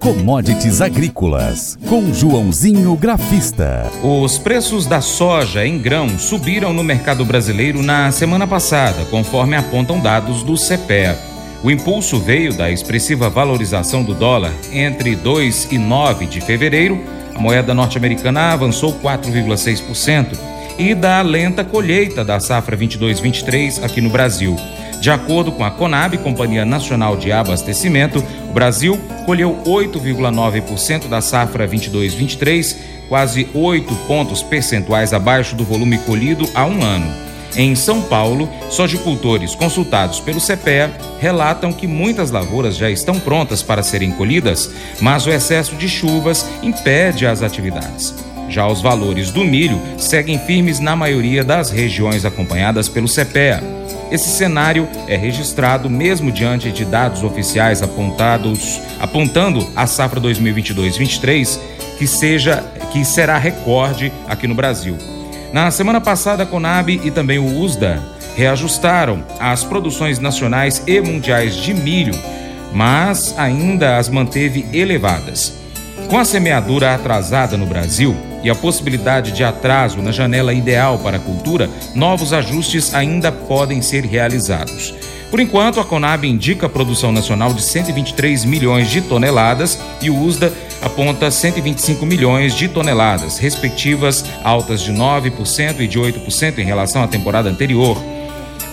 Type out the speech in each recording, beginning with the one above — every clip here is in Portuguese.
Commodities Agrícolas, com Joãozinho Grafista. Os preços da soja em grão subiram no mercado brasileiro na semana passada, conforme apontam dados do CPEA. O impulso veio da expressiva valorização do dólar entre 2 e 9 de fevereiro. A moeda norte-americana avançou 4,6% e da lenta colheita da safra 22/23 aqui no Brasil. De acordo com a Conab, Companhia Nacional de Abastecimento, o Brasil colheu 8,9% da safra 22/23, quase 8 pontos percentuais abaixo do volume colhido há um ano. Em São Paulo, sojicultores consultados pelo CPEA relatam que muitas lavouras já estão prontas para serem colhidas, mas o excesso de chuvas impede as atividades. Já os valores do milho seguem firmes na maioria das regiões acompanhadas pelo CPEA. Esse cenário é registrado mesmo diante de dados oficiais apontados, apontando a safra 2022-23 que seja que será recorde aqui no Brasil. Na semana passada, a Conab e também o USDA reajustaram as produções nacionais e mundiais de milho, mas ainda as manteve elevadas. Com a semeadura atrasada no Brasil, e a possibilidade de atraso na janela ideal para a cultura, novos ajustes ainda podem ser realizados. Por enquanto, a Conab indica a produção nacional de 123 milhões de toneladas e o USDA aponta 125 milhões de toneladas, respectivas altas de 9% e de 8% em relação à temporada anterior.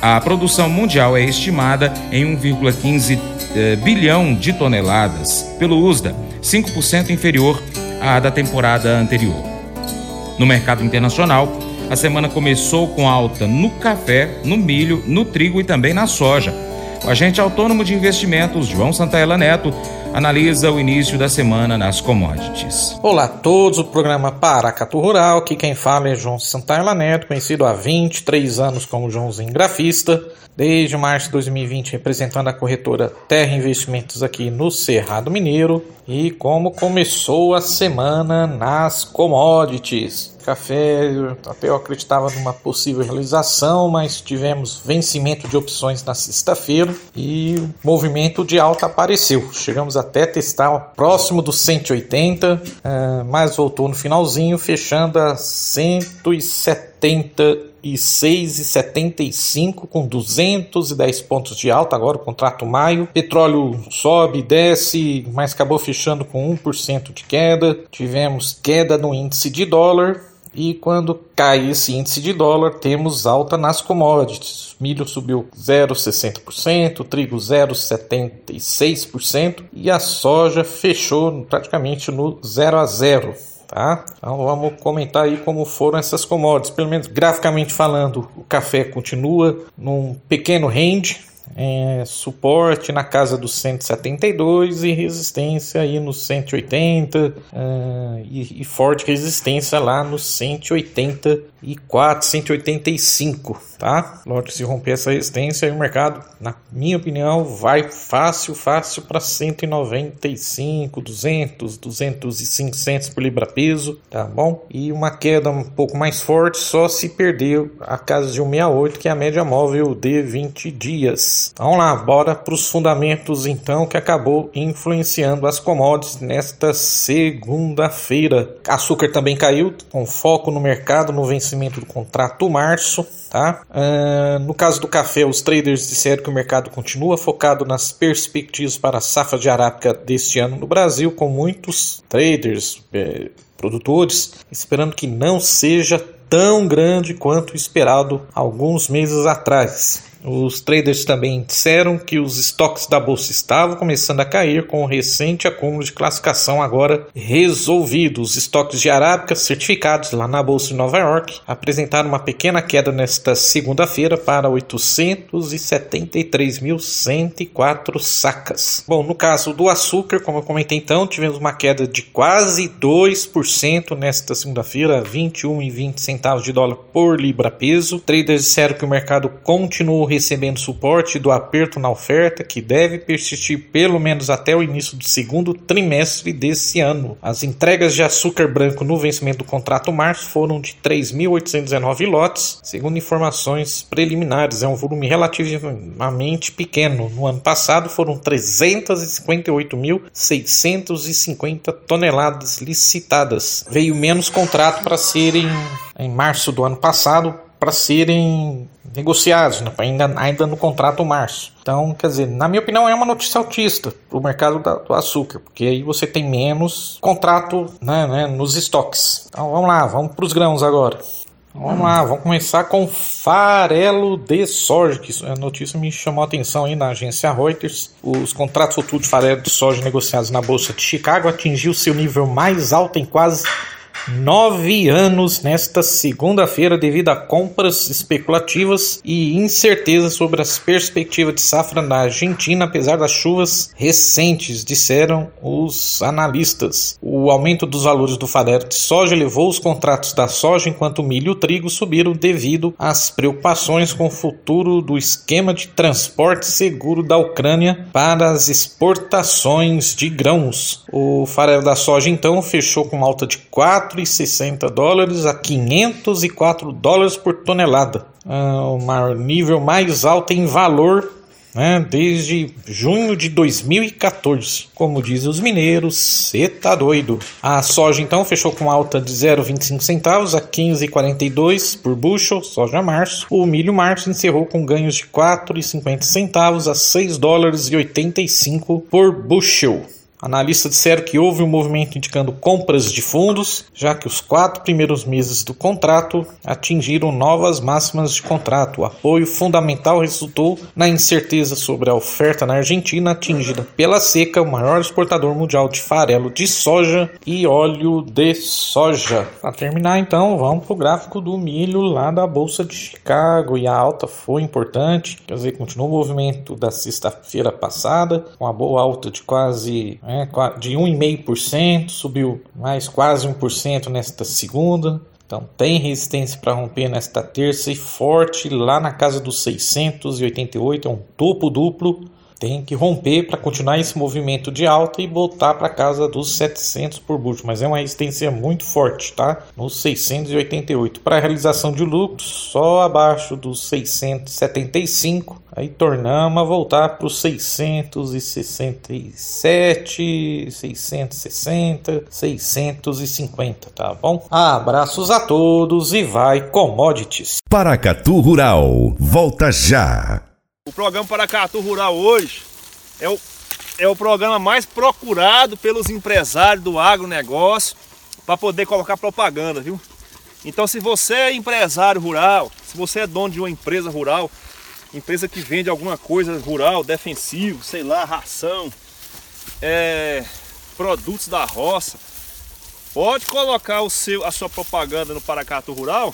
A produção mundial é estimada em 1,15 eh, bilhão de toneladas pelo USDA, 5% inferior à da temporada anterior. No mercado internacional, a semana começou com alta no café, no milho, no trigo e também na soja. O agente autônomo de investimentos, João Santaella Neto, analisa o início da semana nas commodities. Olá a todos, o programa Paracatu Rural, aqui quem fala é João Santaella Neto, conhecido há 23 anos como Joãozinho Grafista, desde março de 2020 representando a corretora Terra Investimentos aqui no Cerrado Mineiro, e como começou a semana nas commodities. Café, até eu acreditava numa possível realização, mas tivemos vencimento de opções na sexta-feira e o movimento de alta apareceu. Chegamos até testar próximo dos 180, eh, mas voltou no finalzinho, fechando a 170 e 6,75 com 210 pontos de alta. Agora o contrato maio. Petróleo sobe, desce, mas acabou fechando com 1% de queda. Tivemos queda no índice de dólar. E quando cai esse índice de dólar, temos alta nas commodities. Milho subiu 0,60%, trigo 0,76% e a soja fechou praticamente no 0 a 0 tá? Então vamos comentar aí como foram essas commodities. Pelo menos graficamente falando, o café continua num pequeno range, é, suporte na casa dos 172 e resistência aí nos 180 uh, e, e, forte resistência lá nos 184, 185, tá? Lógico, se romper essa resistência, o mercado, na minha opinião, vai fácil, fácil para 195, 200, 205 centos por libra peso, tá bom? E uma queda um pouco mais forte só se perder a casa de 168, que é a média móvel de 20 dias. Vamos lá, bora para os fundamentos então que acabou influenciando as commodities nesta segunda-feira. Açúcar também caiu, com foco no mercado no vencimento do contrato março. Tá? Uh, no caso do café, os traders disseram que o mercado continua focado nas perspectivas para a safra de arábica deste ano no Brasil, com muitos traders, eh, produtores, esperando que não seja tão grande quanto esperado alguns meses atrás. Os traders também disseram que os estoques da bolsa estavam começando a cair com o recente acúmulo de classificação agora resolvido. Os estoques de arábica certificados lá na bolsa de Nova York apresentaram uma pequena queda nesta segunda-feira para 873.104 sacas. Bom, no caso do açúcar, como eu comentei então, tivemos uma queda de quase 2% nesta segunda-feira, 21,20 centavos de dólar por libra peso. Traders disseram que o mercado continuou recebendo suporte do aperto na oferta, que deve persistir pelo menos até o início do segundo trimestre desse ano. As entregas de açúcar branco no vencimento do contrato março foram de 3.819 lotes, segundo informações preliminares. É um volume relativamente pequeno. No ano passado foram 358.650 toneladas licitadas. Veio menos contrato para serem em março do ano passado para serem negociados, né, ainda, ainda no contrato março. Então, quer dizer, na minha opinião, é uma notícia altista para o mercado da, do açúcar, porque aí você tem menos contrato né, né, nos estoques. Então, vamos lá, vamos para os grãos agora. Vamos lá, vamos começar com farelo de soja, que a notícia me chamou a atenção aí na agência Reuters. Os contratos futuros de farelo de soja negociados na Bolsa de Chicago atingiu seu nível mais alto em quase nove anos nesta segunda-feira devido a compras especulativas e incerteza sobre as perspectivas de safra na Argentina, apesar das chuvas recentes, disseram os analistas. O aumento dos valores do farelo de soja levou os contratos da soja, enquanto o milho e o trigo subiram devido às preocupações com o futuro do esquema de transporte seguro da Ucrânia para as exportações de grãos. O farelo da soja então fechou com alta de 4 460 dólares a 504 dólares por tonelada. o ah, nível mais alto em valor né, desde junho de 2014. Como dizem os mineiros, cê tá doido. A soja então fechou com alta de 0,25 centavos a 15,42 por bushel, soja março. O milho março encerrou com ganhos de 4,50 centavos a 6 dólares e 85 por bushel. Analistas disseram que houve um movimento indicando compras de fundos, já que os quatro primeiros meses do contrato atingiram novas máximas de contrato. O apoio fundamental resultou na incerteza sobre a oferta na Argentina, atingida pela seca, o maior exportador mundial de farelo de soja e óleo de soja. Para terminar, então, vamos para o gráfico do milho lá da Bolsa de Chicago. E a alta foi importante, quer dizer, continuou o movimento da sexta-feira passada, com uma boa alta de quase né, de 1,5%, subiu mais quase 1% nesta segunda. Então tem resistência para romper nesta terça e forte lá na casa dos 688, é um topo duplo tem que romper para continuar esse movimento de alta e voltar para casa dos 700 por bucho, mas é uma resistência muito forte, tá? Nos 688. Para realização de lucros, só abaixo dos 675, aí tornamos a voltar para os 667, 660, 650, tá bom? Abraços a todos e vai commodities. Paracatu Rural, volta já. O programa Paracatu Rural hoje é o, é o programa mais procurado pelos empresários do agronegócio para poder colocar propaganda, viu? Então se você é empresário rural, se você é dono de uma empresa rural, empresa que vende alguma coisa rural, defensivo, sei lá, ração, é, produtos da roça, pode colocar o seu, a sua propaganda no Paracatu Rural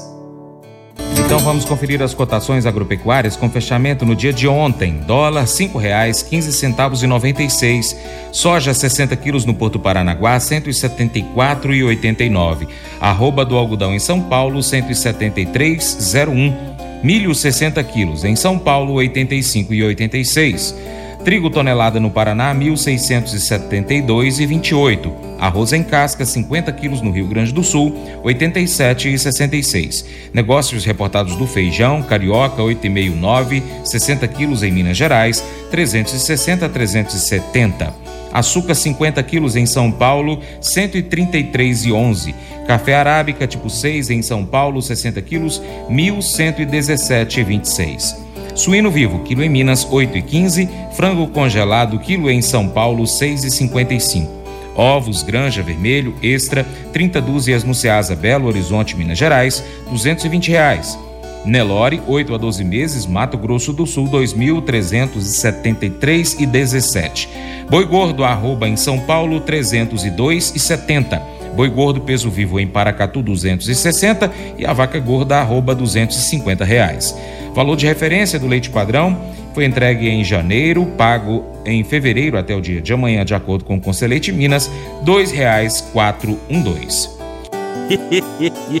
então vamos conferir as cotações agropecuárias com fechamento no dia de ontem. Dólar cinco reais quinze centavos e noventa e seis. Soja 60 quilos no Porto Paranaguá 174 e 89. Arroba do algodão em São Paulo 173,01. Milho 60 quilos em São Paulo 85 e 86. Trigo tonelada no Paraná, 1.672,28. Arroz em casca, 50 quilos no Rio Grande do Sul, 87,66. Negócios reportados do feijão, carioca, 8,59, 60 quilos em Minas Gerais, 360 a 370. Açúcar 50 quilos em São Paulo, 133,11. Café arábica tipo 6 em São Paulo, 60 quilos, 1.117,26. Suíno vivo, quilo em Minas, 8,15. Frango congelado, quilo em São Paulo, 6,55. Ovos Granja Vermelho Extra, 30 dúzias no Ceasa Belo Horizonte, Minas Gerais, 220 reais. Nelore, 8 a 12 meses, Mato Grosso do Sul, 2.373 e 17. Boi gordo, arroba em São Paulo, 302 e 70. Boi gordo peso vivo em Paracatu 260 e a vaca gorda arroba 250 reais. Valor de referência do leite padrão foi entregue em janeiro, pago em fevereiro até o dia de amanhã, de acordo com o Conselheite Minas, R$ 2,412.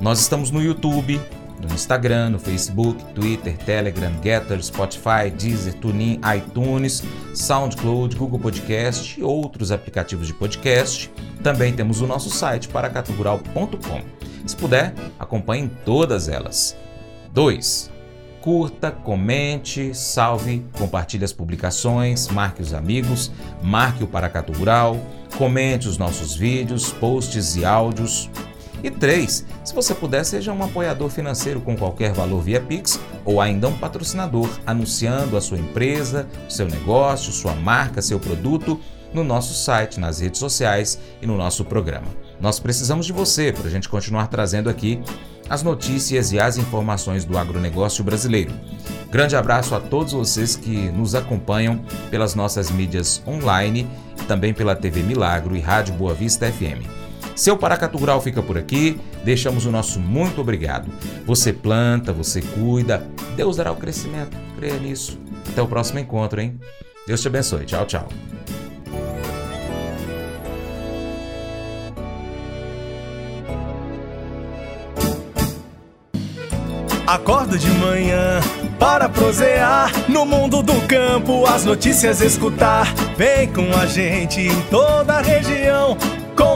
Nós estamos no YouTube, no Instagram, no Facebook, Twitter, Telegram, Getter, Spotify, Deezer, TuneIn, iTunes, SoundCloud, Google Podcast e outros aplicativos de podcast. Também temos o nosso site paracaturural.com. Se puder, acompanhe todas elas. 2. Curta, comente, salve, compartilhe as publicações, marque os amigos, marque o Paracatu Rural, comente os nossos vídeos, posts e áudios. E 3. Se você puder, seja um apoiador financeiro com qualquer valor via Pix ou ainda um patrocinador, anunciando a sua empresa, seu negócio, sua marca, seu produto no nosso site, nas redes sociais e no nosso programa. Nós precisamos de você para a gente continuar trazendo aqui as notícias e as informações do agronegócio brasileiro. Grande abraço a todos vocês que nos acompanham pelas nossas mídias online e também pela TV Milagro e Rádio Boa Vista FM. Seu Paracatu Rural fica por aqui, deixamos o nosso muito obrigado. Você planta, você cuida, Deus dará o crescimento, creia nisso. Até o próximo encontro, hein? Deus te abençoe. Tchau, tchau. Acordo de manhã para prosear no mundo do campo, as notícias escutar. Vem com a gente em toda a região